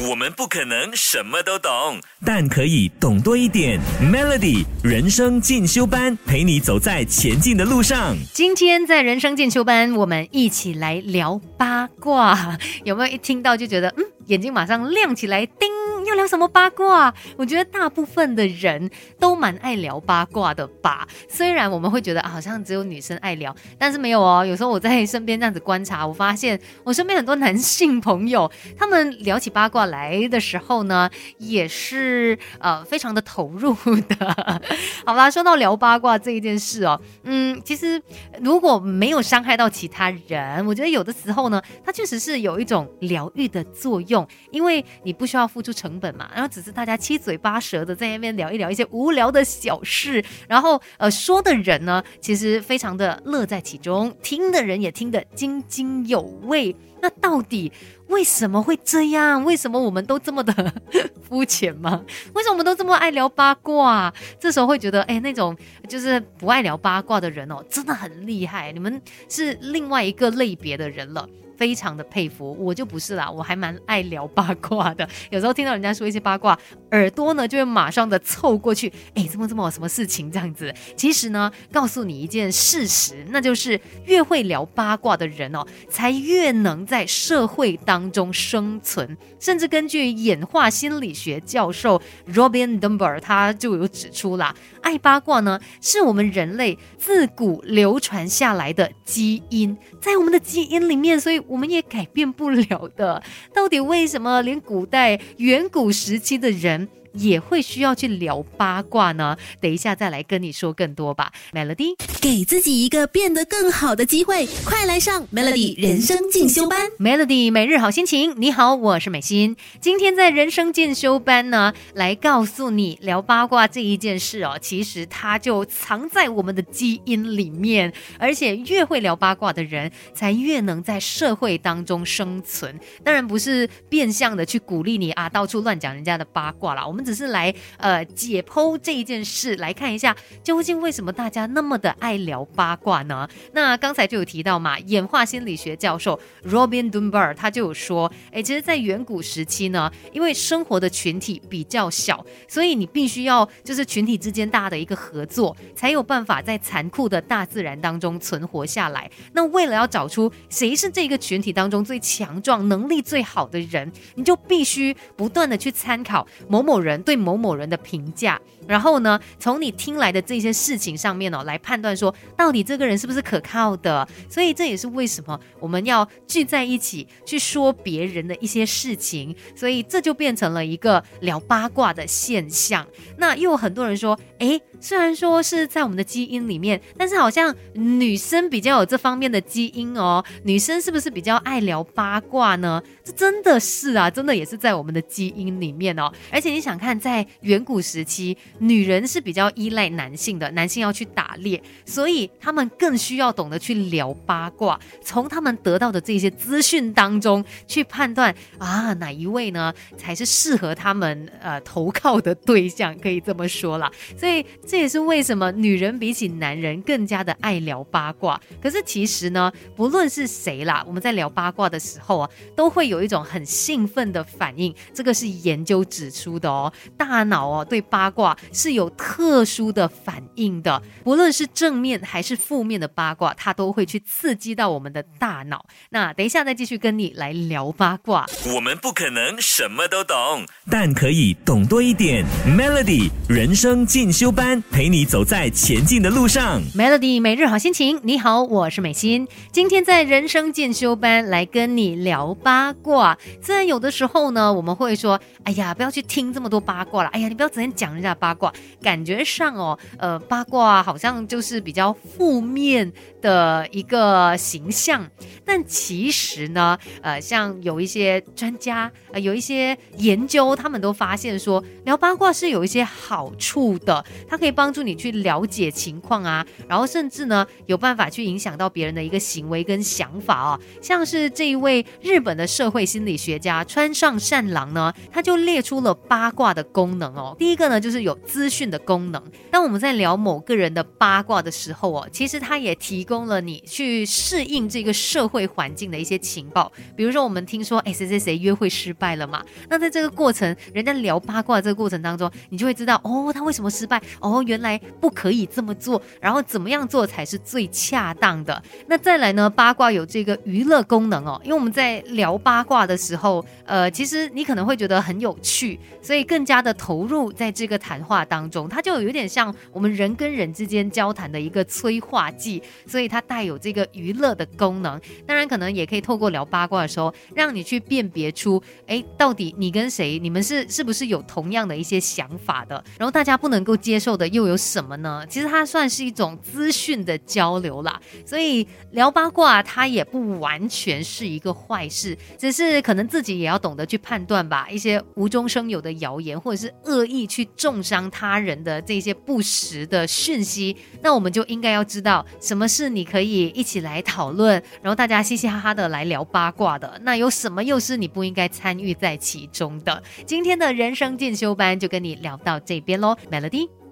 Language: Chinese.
我们不可能什么都懂，但可以懂多一点。Melody 人生进修班陪你走在前进的路上。今天在人生进修班，我们一起来聊八卦。有没有一听到就觉得，嗯，眼睛马上亮起来？叮，聊什么八卦？我觉得大部分的人都蛮爱聊八卦的吧。虽然我们会觉得好像只有女生爱聊，但是没有哦。有时候我在身边这样子观察，我发现我身边很多男性朋友，他们聊起八卦来的时候呢，也是呃非常的投入的。好啦，说到聊八卦这一件事哦，嗯，其实如果没有伤害到其他人，我觉得有的时候呢，它确实是有一种疗愈的作用，因为你不需要付出成本嘛，然后只是大家七嘴八舌的在那边聊一聊一些无聊的小事，然后呃说的人呢，其实非常的乐在其中，听的人也听得津津有味。那到底为什么会这样？为什么我们都这么的肤浅吗？为什么我们都这么爱聊八卦？这时候会觉得，哎，那种就是不爱聊八卦的人哦，真的很厉害，你们是另外一个类别的人了。非常的佩服，我就不是啦，我还蛮爱聊八卦的。有时候听到人家说一些八卦，耳朵呢就会马上的凑过去，哎，怎么怎么什么事情这样子？其实呢，告诉你一件事实，那就是越会聊八卦的人哦，才越能在社会当中生存。甚至根据演化心理学教授 Robin Dunbar，他就有指出啦，爱八卦呢是我们人类自古流传下来的基因，在我们的基因里面，所以。我们也改变不了的。到底为什么连古代远古时期的人？也会需要去聊八卦呢，等一下再来跟你说更多吧。Melody，给自己一个变得更好的机会，快来上 Melody 人生进修班。Melody 每日好心情，你好，我是美心。今天在人生进修班呢，来告诉你聊八卦这一件事哦，其实它就藏在我们的基因里面，而且越会聊八卦的人，才越能在社会当中生存。当然不是变相的去鼓励你啊，到处乱讲人家的八卦啦。我们。只是来呃解剖这一件事，来看一下究竟为什么大家那么的爱聊八卦呢？那刚才就有提到嘛，演化心理学教授 Robin Dunbar 他就有说，哎，其实，在远古时期呢，因为生活的群体比较小，所以你必须要就是群体之间大的一个合作，才有办法在残酷的大自然当中存活下来。那为了要找出谁是这个群体当中最强壮、能力最好的人，你就必须不断的去参考某某人。对某某人的评价，然后呢，从你听来的这些事情上面哦，来判断说到底这个人是不是可靠的。所以这也是为什么我们要聚在一起去说别人的一些事情。所以这就变成了一个聊八卦的现象。那又有很多人说，诶，虽然说是在我们的基因里面，但是好像女生比较有这方面的基因哦。女生是不是比较爱聊八卦呢？这真的是啊，真的也是在我们的基因里面哦。而且你想。看，在远古时期，女人是比较依赖男性的，男性要去打猎，所以他们更需要懂得去聊八卦，从他们得到的这些资讯当中去判断啊，哪一位呢才是适合他们呃投靠的对象，可以这么说啦。所以这也是为什么女人比起男人更加的爱聊八卦。可是其实呢，不论是谁啦，我们在聊八卦的时候啊，都会有一种很兴奋的反应，这个是研究指出的哦。大脑哦，对八卦是有特殊的反应的，不论是正面还是负面的八卦，它都会去刺激到我们的大脑。那等一下再继续跟你来聊八卦。我们不可能什么都懂，但可以懂多一点。Melody 人生进修班，陪你走在前进的路上。Melody 每日好心情，你好，我是美心。今天在人生进修班来跟你聊八卦。虽然有的时候呢，我们会说，哎呀，不要去听这么多。八卦了，哎呀，你不要整天讲人家八卦，感觉上哦，呃，八卦好像就是比较负面的一个形象。但其实呢，呃，像有一些专家，呃，有一些研究，他们都发现说，聊八卦是有一些好处的，它可以可以帮助你去了解情况啊，然后甚至呢，有办法去影响到别人的一个行为跟想法啊。像是这一位日本的社会心理学家川上善郎呢，他就列出了八卦。的功能哦，第一个呢就是有资讯的功能。当我们在聊某个人的八卦的时候哦，其实他也提供了你去适应这个社会环境的一些情报。比如说，我们听说哎谁谁谁约会失败了嘛？那在这个过程，人家聊八卦这个过程当中，你就会知道哦，他为什么失败？哦，哦原来不可以这么做，然后怎么样做才是最恰当的？那再来呢？八卦有这个娱乐功能哦，因为我们在聊八卦的时候，呃，其实你可能会觉得很有趣，所以更加的投入在这个谈话当中，它就有点像我们人跟人之间交谈的一个催化剂，所以它带有这个娱乐的功能。当然，可能也可以透过聊八卦的时候，让你去辨别出，哎，到底你跟谁，你们是是不是有同样的一些想法的？然后大家不能够接受的又有什么呢？其实它算是一种资讯的交流啦，所以聊八卦它也不完全是一个坏事，只是可能自己也要懂得去判断吧。一些无中生有的谣言，或者是恶意去重伤他人的这些不实的讯息，那我们就应该要知道什么是你可以一起来讨论，然后大家嘻嘻哈哈的来聊八卦的。那有什么又是你不应该参与在其中的？今天的人生进修班就跟你聊到这边喽，Melody。